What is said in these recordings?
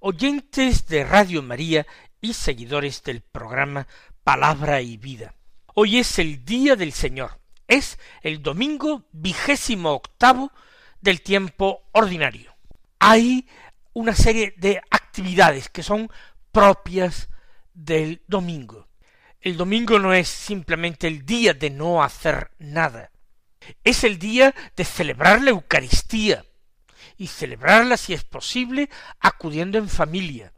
oyentes de Radio María y seguidores del programa Palabra y Vida. Hoy es el día del Señor, es el domingo vigésimo octavo del tiempo ordinario. Hay una serie de actividades que son propias del domingo. El domingo no es simplemente el día de no hacer nada, es el día de celebrar la Eucaristía y celebrarla si es posible acudiendo en familia.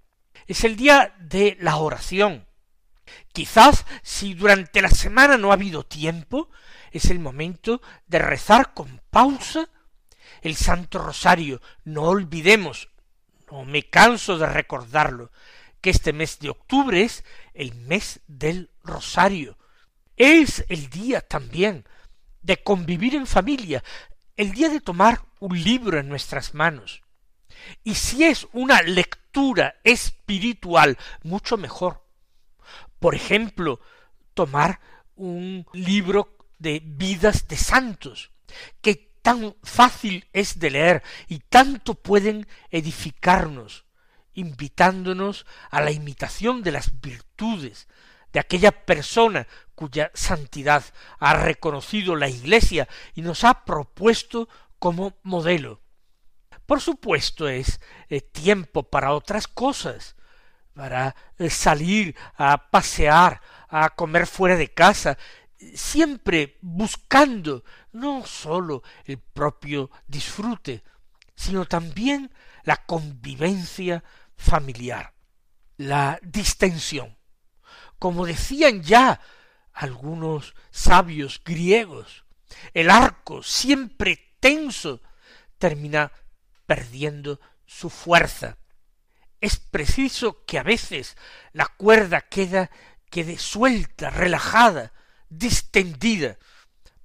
Es el día de la oración. Quizás si durante la semana no ha habido tiempo, es el momento de rezar con pausa el Santo Rosario. No olvidemos, no me canso de recordarlo, que este mes de octubre es el mes del rosario. Es el día también de convivir en familia, el día de tomar un libro en nuestras manos. Y si es una lectura espiritual, mucho mejor. Por ejemplo, tomar un libro de vidas de santos, que tan fácil es de leer y tanto pueden edificarnos invitándonos a la imitación de las virtudes de aquella persona cuya santidad ha reconocido la Iglesia y nos ha propuesto como modelo. Por supuesto es eh, tiempo para otras cosas, para eh, salir a pasear, a comer fuera de casa, siempre buscando no sólo el propio disfrute, sino también la convivencia familiar, la distensión. Como decían ya algunos sabios griegos, el arco siempre termina perdiendo su fuerza. Es preciso que a veces la cuerda queda, quede suelta, relajada, distendida,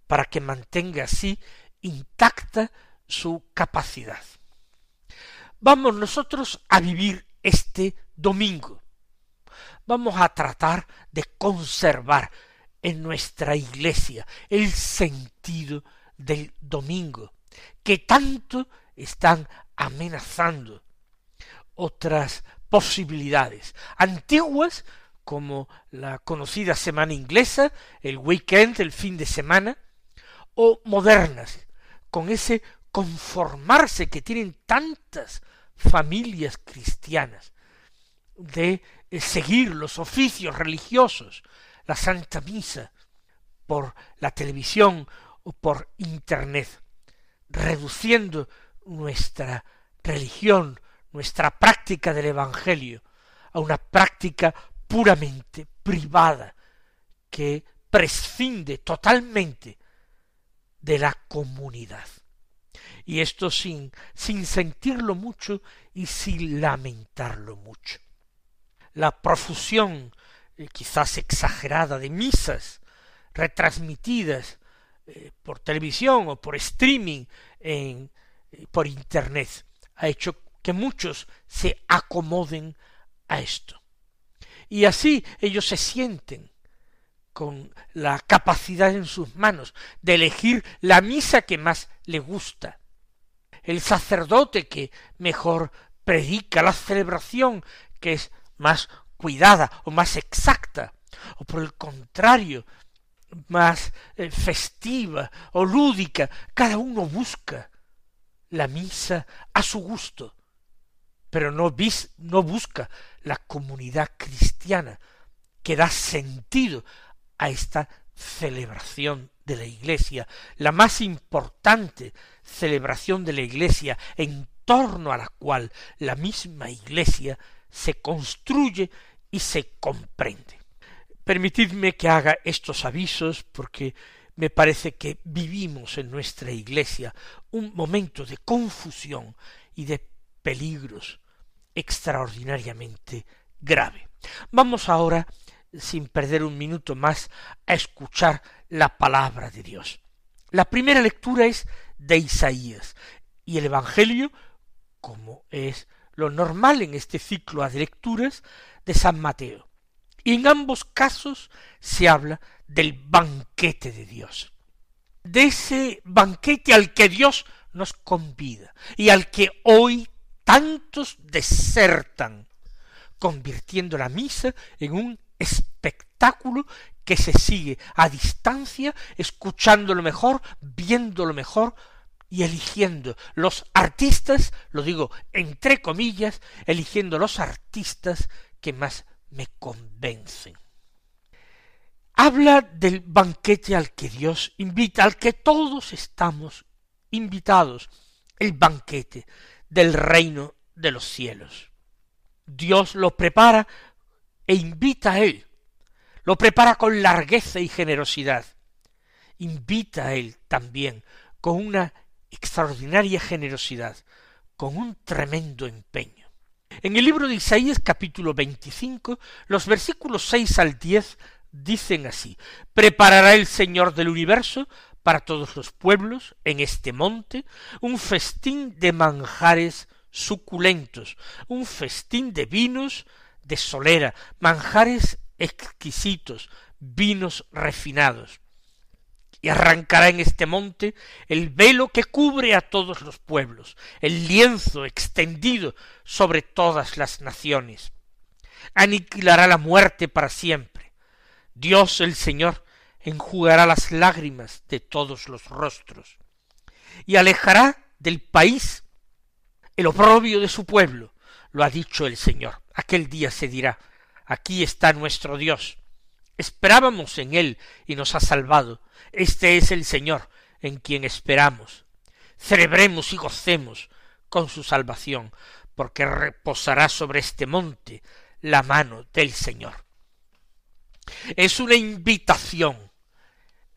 para que mantenga así intacta su capacidad. Vamos nosotros a vivir este domingo. Vamos a tratar de conservar en nuestra iglesia el sentido del domingo, que tanto están amenazando otras posibilidades antiguas como la conocida semana inglesa, el weekend, el fin de semana, o modernas, con ese conformarse que tienen tantas familias cristianas, de eh, seguir los oficios religiosos, la Santa Misa, por la televisión o por Internet, reduciendo nuestra religión, nuestra práctica del Evangelio, a una práctica puramente privada, que prescinde totalmente de la comunidad y esto sin, sin sentirlo mucho y sin lamentarlo mucho. La profusión, eh, quizás exagerada, de misas retransmitidas eh, por televisión o por streaming en, eh, por internet ha hecho que muchos se acomoden a esto. Y así ellos se sienten con la capacidad en sus manos de elegir la misa que más le gusta, el sacerdote que mejor predica la celebración que es más cuidada o más exacta, o por el contrario, más eh, festiva o lúdica, cada uno busca la misa a su gusto, pero no, no busca la comunidad cristiana que da sentido a esta celebración de la Iglesia, la más importante celebración de la Iglesia en torno a la cual la misma Iglesia se construye y se comprende. Permitidme que haga estos avisos porque me parece que vivimos en nuestra Iglesia un momento de confusión y de peligros extraordinariamente grave. Vamos ahora, sin perder un minuto más, a escuchar la palabra de Dios. La primera lectura es de Isaías y el Evangelio, como es lo normal en este ciclo de lecturas, de San Mateo. Y en ambos casos se habla del banquete de Dios, de ese banquete al que Dios nos convida y al que hoy tantos desertan, convirtiendo la misa en un espectáculo que se sigue a distancia, escuchando lo mejor, viendo lo mejor y eligiendo los artistas, lo digo entre comillas, eligiendo los artistas que más me convencen. Habla del banquete al que Dios invita, al que todos estamos invitados, el banquete del reino de los cielos. Dios lo prepara e invita a él lo prepara con largueza y generosidad. Invita a él también con una extraordinaria generosidad, con un tremendo empeño. En el libro de Isaías capítulo 25, los versículos 6 al 10 dicen así, Preparará el Señor del universo para todos los pueblos en este monte un festín de manjares suculentos, un festín de vinos de solera, manjares exquisitos, vinos refinados. Y arrancará en este monte el velo que cubre a todos los pueblos, el lienzo extendido sobre todas las naciones. Aniquilará la muerte para siempre. Dios el Señor enjugará las lágrimas de todos los rostros, y alejará del país el oprobio de su pueblo, lo ha dicho el Señor. Aquel día se dirá, Aquí está nuestro Dios. Esperábamos en Él y nos ha salvado. Este es el Señor en quien esperamos. Celebremos y gocemos con su salvación, porque reposará sobre este monte la mano del Señor. Es una invitación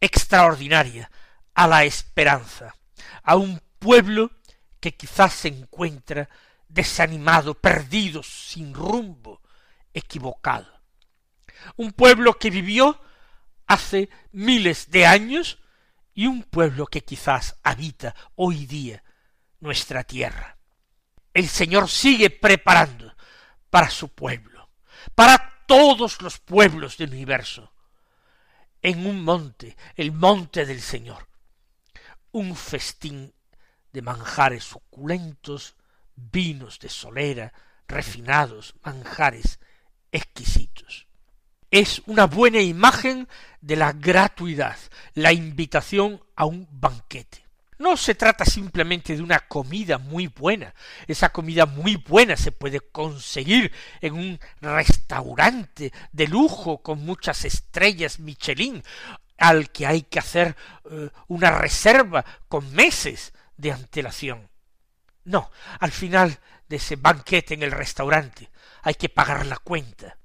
extraordinaria a la esperanza, a un pueblo que quizás se encuentra desanimado, perdido, sin rumbo, equivocado. Un pueblo que vivió hace miles de años y un pueblo que quizás habita hoy día nuestra tierra. El Señor sigue preparando para su pueblo, para todos los pueblos del universo, en un monte, el monte del Señor, un festín de manjares suculentos, vinos de solera, refinados, manjares exquisitos. Es una buena imagen de la gratuidad, la invitación a un banquete. No se trata simplemente de una comida muy buena. Esa comida muy buena se puede conseguir en un restaurante de lujo con muchas estrellas Michelin, al que hay que hacer eh, una reserva con meses de antelación. No, al final de ese banquete en el restaurante hay que pagar la cuenta.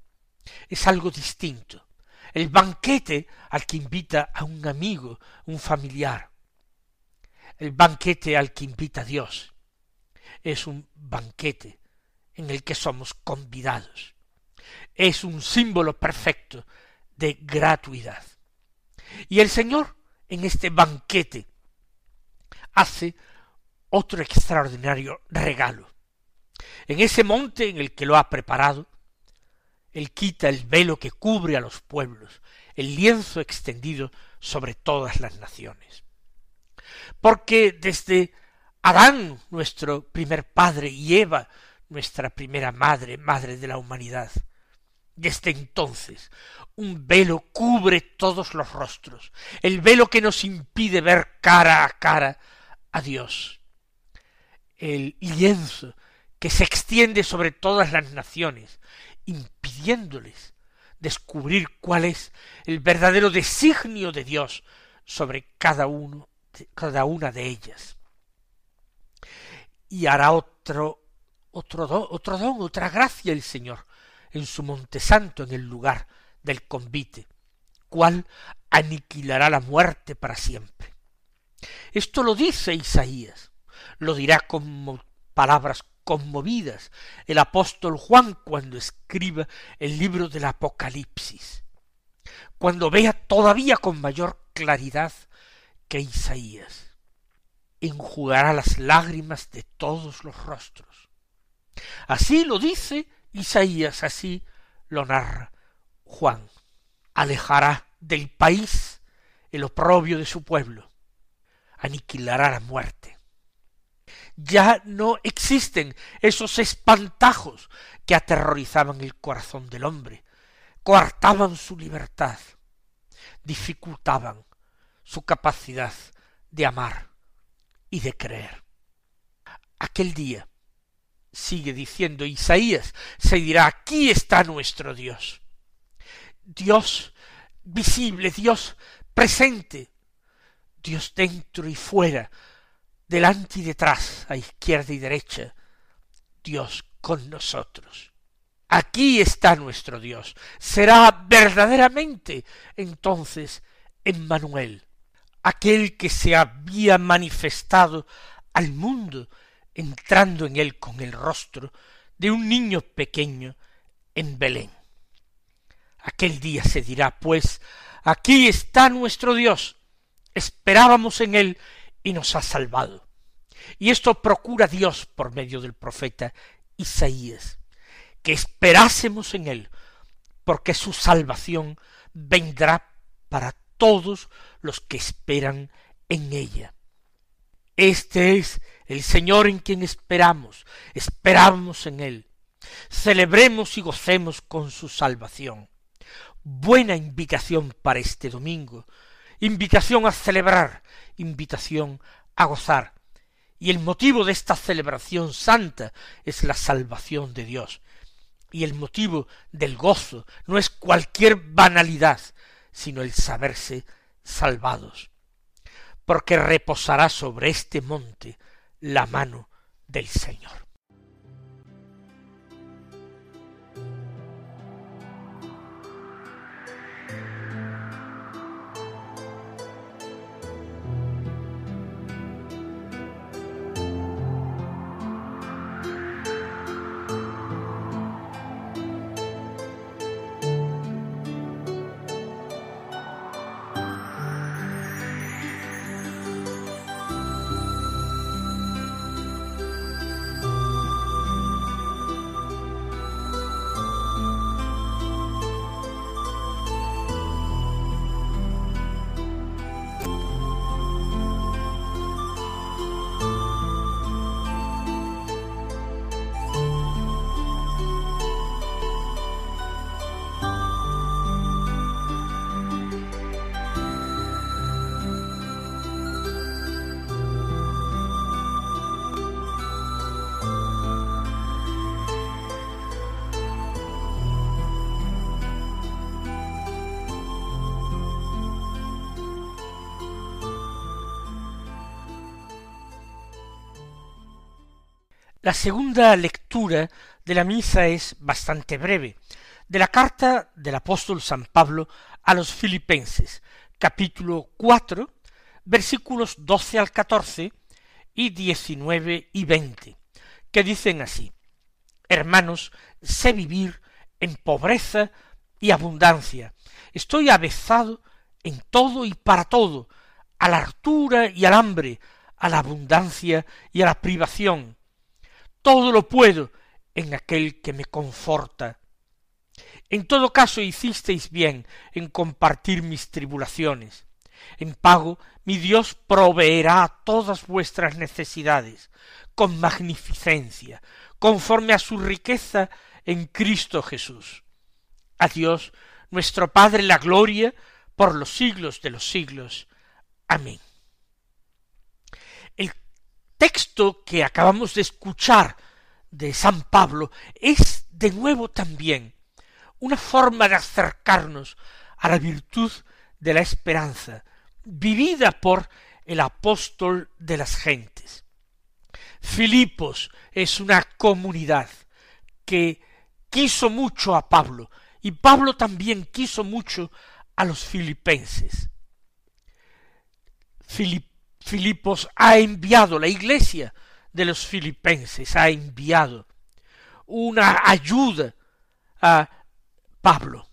Es algo distinto. El banquete al que invita a un amigo, un familiar. El banquete al que invita a Dios. Es un banquete en el que somos convidados. Es un símbolo perfecto de gratuidad. Y el Señor en este banquete hace otro extraordinario regalo. En ese monte en el que lo ha preparado, Él quita el velo que cubre a los pueblos, el lienzo extendido sobre todas las naciones. Porque desde Adán, nuestro primer padre, y Eva, nuestra primera madre, madre de la humanidad, desde entonces un velo cubre todos los rostros, el velo que nos impide ver cara a cara a Dios, el lienzo que se extiende sobre todas las naciones, impidiéndoles descubrir cuál es el verdadero designio de Dios sobre cada uno, cada una de ellas. Y hará otro, otro don, otro don, otra gracia el Señor en su monte santo, en el lugar del convite, cual aniquilará la muerte para siempre. Esto lo dice Isaías, lo dirá como palabras conmovidas el apóstol Juan cuando escriba el libro del Apocalipsis, cuando vea todavía con mayor claridad que Isaías enjugará las lágrimas de todos los rostros. Así lo dice Isaías, así lo narra Juan. Alejará del país el oprobio de su pueblo, aniquilará la muerte. Ya no existen esos espantajos que aterrorizaban el corazón del hombre, coartaban su libertad, dificultaban su capacidad de amar y de creer. Aquel día, sigue diciendo Isaías, se dirá, aquí está nuestro Dios. Dios visible, Dios presente, Dios dentro y fuera, delante y detrás, a izquierda y derecha, Dios con nosotros. Aquí está nuestro Dios. Será verdaderamente entonces Emmanuel, aquel que se había manifestado al mundo, entrando en él con el rostro de un niño pequeño en Belén. Aquel día se dirá, pues, aquí está nuestro Dios, esperábamos en él y nos ha salvado. Y esto procura Dios por medio del profeta Isaías, que esperásemos en él, porque su salvación vendrá para todos los que esperan en ella. Este es el Señor en quien esperamos, esperamos en Él. Celebremos y gocemos con su salvación buena invitación para este domingo, invitación a celebrar, invitación a gozar. Y el motivo de esta celebración santa es la salvación de Dios. Y el motivo del gozo no es cualquier banalidad, sino el saberse salvados. Porque reposará sobre este monte la mano del Señor. La segunda lectura de la misa es bastante breve, de la carta del apóstol San Pablo a los filipenses, capítulo cuatro, versículos doce al catorce y diecinueve y veinte, que dicen así Hermanos, sé vivir en pobreza y abundancia. Estoy avezado en todo y para todo, a la hartura y al hambre, a la abundancia y a la privación, todo lo puedo en aquel que me conforta. En todo caso hicisteis bien en compartir mis tribulaciones. En pago mi Dios proveerá todas vuestras necesidades con magnificencia, conforme a su riqueza en Cristo Jesús. A Dios nuestro Padre la gloria por los siglos de los siglos. Amén texto que acabamos de escuchar de San Pablo es de nuevo también una forma de acercarnos a la virtud de la esperanza, vivida por el apóstol de las gentes. Filipos es una comunidad que quiso mucho a Pablo y Pablo también quiso mucho a los filipenses. Filipos ha enviado la iglesia de los filipenses ha enviado una ayuda a Pablo.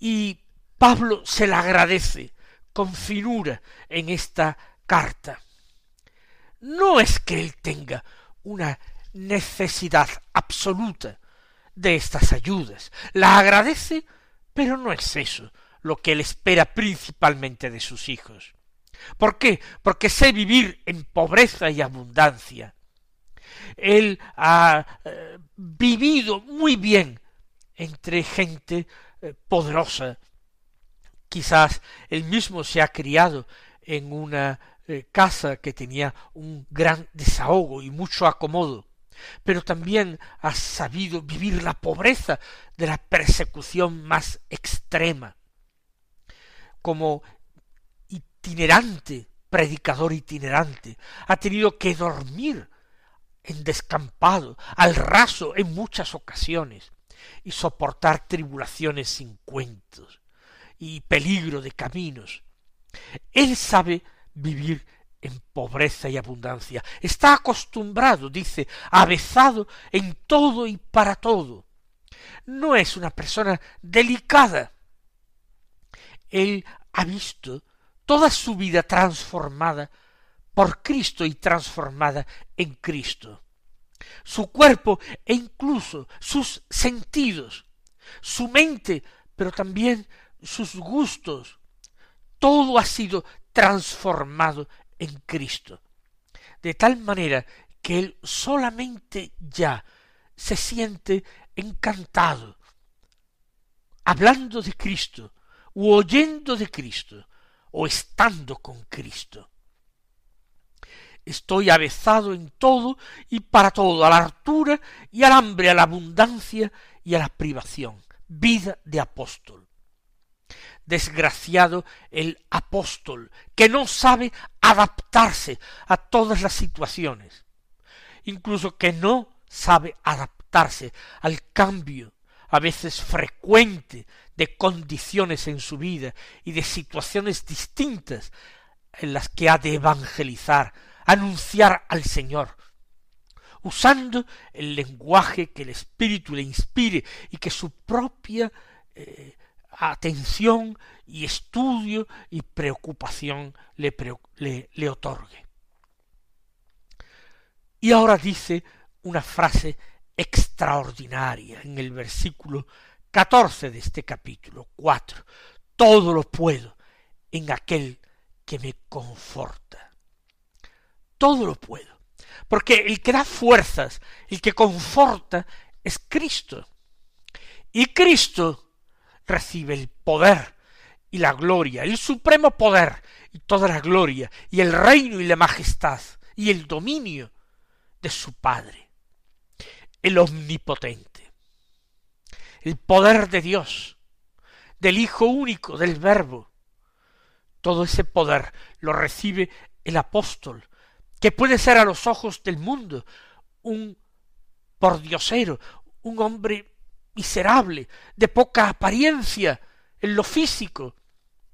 Y Pablo se la agradece con finura en esta carta. No es que él tenga una necesidad absoluta de estas ayudas. La agradece, pero no es eso lo que él espera principalmente de sus hijos. ¿Por qué? Porque sé vivir en pobreza y abundancia. Él ha eh, vivido muy bien entre gente eh, poderosa. Quizás él mismo se ha criado en una eh, casa que tenía un gran desahogo y mucho acomodo, pero también ha sabido vivir la pobreza de la persecución más extrema. Como itinerante, predicador itinerante, ha tenido que dormir en descampado, al raso en muchas ocasiones, y soportar tribulaciones sin cuentos y peligro de caminos. Él sabe vivir en pobreza y abundancia. Está acostumbrado, dice, avezado en todo y para todo. No es una persona delicada. Él ha visto toda su vida transformada por Cristo y transformada en Cristo. Su cuerpo e incluso sus sentidos, su mente, pero también sus gustos, todo ha sido transformado en Cristo. De tal manera que él solamente ya se siente encantado, hablando de Cristo, u oyendo de Cristo, o estando con Cristo. Estoy avezado en todo y para todo, a la altura y al hambre, a la abundancia y a la privación. Vida de apóstol. Desgraciado el apóstol, que no sabe adaptarse a todas las situaciones, incluso que no sabe adaptarse al cambio a veces frecuente de condiciones en su vida y de situaciones distintas en las que ha de evangelizar, anunciar al Señor, usando el lenguaje que el Espíritu le inspire y que su propia eh, atención y estudio y preocupación le, otorgue. Y ahora dice una frase extraordinaria en el versículo catorce de este capítulo cuatro. Todo lo puedo en aquel que me conforta. Todo lo puedo. Porque el que da fuerzas, el que conforta, es Cristo. Y Cristo recibe el poder y la gloria, el supremo poder y toda la gloria, y el reino y la majestad, y el dominio de su Padre el omnipotente, el poder de Dios, del Hijo único, del Verbo. Todo ese poder lo recibe el apóstol, que puede ser a los ojos del mundo un pordiosero, un hombre miserable, de poca apariencia en lo físico,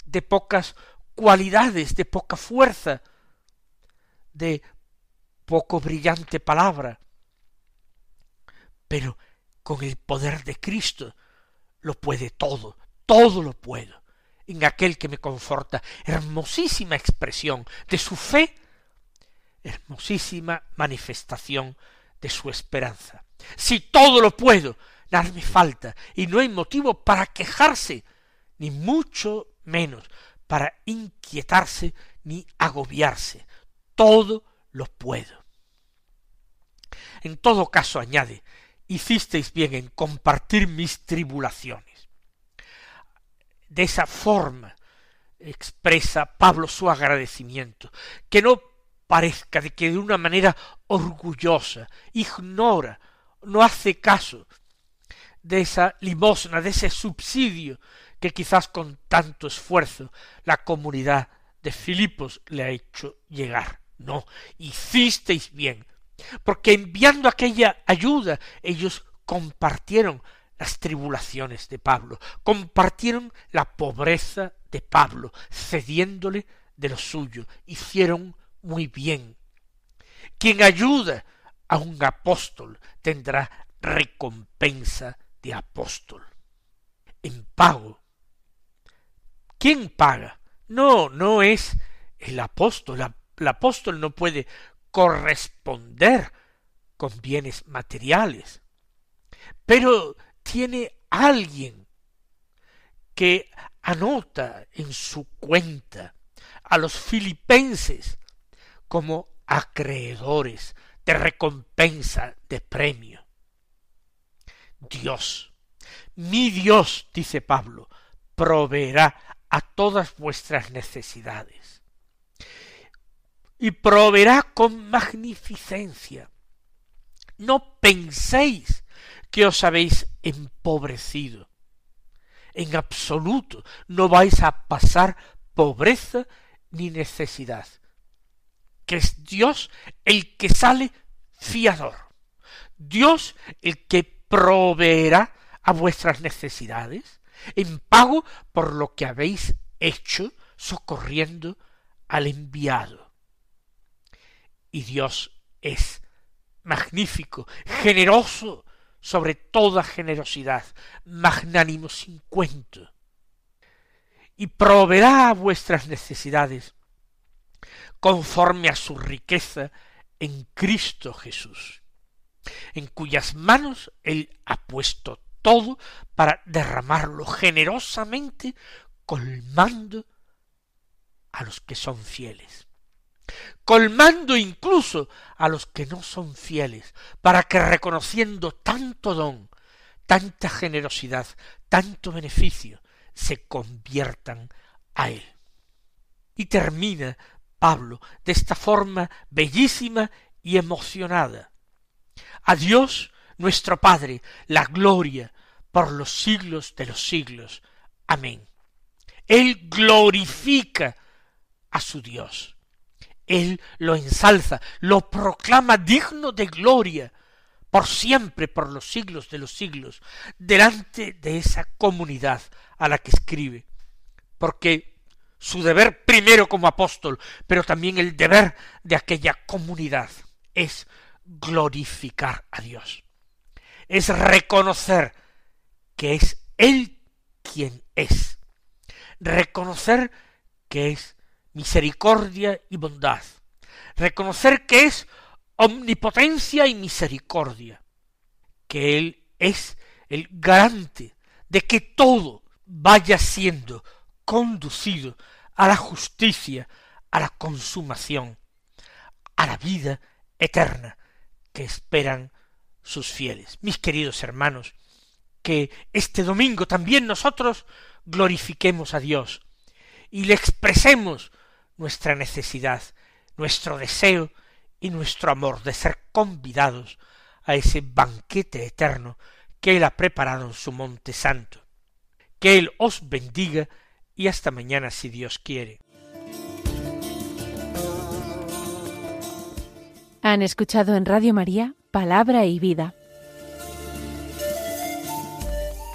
de pocas cualidades, de poca fuerza, de poco brillante palabra, pero con el poder de Cristo lo puede todo, todo lo puedo, en aquel que me conforta. Hermosísima expresión de su fe, hermosísima manifestación de su esperanza. Si todo lo puedo, nada me falta, y no hay motivo para quejarse, ni mucho menos para inquietarse ni agobiarse. Todo lo puedo. En todo caso, añade, hicisteis bien en compartir mis tribulaciones. De esa forma expresa Pablo su agradecimiento, que no parezca de que de una manera orgullosa ignora, no hace caso de esa limosna, de ese subsidio que quizás con tanto esfuerzo la comunidad de Filipos le ha hecho llegar. No, hicisteis bien, porque enviando aquella ayuda ellos compartieron las tribulaciones de Pablo, compartieron la pobreza de Pablo, cediéndole de lo suyo, hicieron muy bien. Quien ayuda a un apóstol tendrá recompensa de apóstol. En pago. ¿Quién paga? No, no es el apóstol. El apóstol no puede corresponder con bienes materiales. Pero tiene alguien que anota en su cuenta a los filipenses como acreedores de recompensa, de premio. Dios, mi Dios, dice Pablo, proveerá a todas vuestras necesidades y proveerá con magnificencia. No penséis que os habéis empobrecido. En absoluto no vais a pasar pobreza ni necesidad, que es Dios el que sale fiador, Dios el que proveerá a vuestras necesidades en pago por lo que habéis hecho socorriendo al enviado. Y Dios es magnífico, generoso sobre toda generosidad, magnánimo sin cuento, y proveerá a vuestras necesidades conforme a su riqueza en Cristo Jesús, en cuyas manos Él ha puesto todo para derramarlo generosamente, colmando a los que son fieles, colmando incluso a los que no son fieles, para que reconociendo tanto don, tanta generosidad, tanto beneficio, se conviertan a él. Y termina Pablo de esta forma bellísima y emocionada. A Dios nuestro Padre la gloria por los siglos de los siglos. Amén. Él glorifica a su Dios. Él lo ensalza, lo proclama digno de gloria por siempre, por los siglos de los siglos, delante de esa comunidad a la que escribe, porque su deber primero como apóstol, pero también el deber de aquella comunidad es glorificar a Dios, es reconocer que es Él quien es, reconocer que es misericordia y bondad, reconocer que es omnipotencia y misericordia, que Él es el garante de que todo vaya siendo conducido a la justicia, a la consumación, a la vida eterna que esperan sus fieles. Mis queridos hermanos, que este domingo también nosotros glorifiquemos a Dios y le expresemos nuestra necesidad, nuestro deseo y nuestro amor de ser convidados a ese banquete eterno que Él ha preparado en su monte santo. Que Él os bendiga y hasta mañana si Dios quiere. Han escuchado en Radio María Palabra y Vida,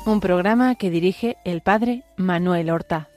un programa que dirige el Padre Manuel Horta.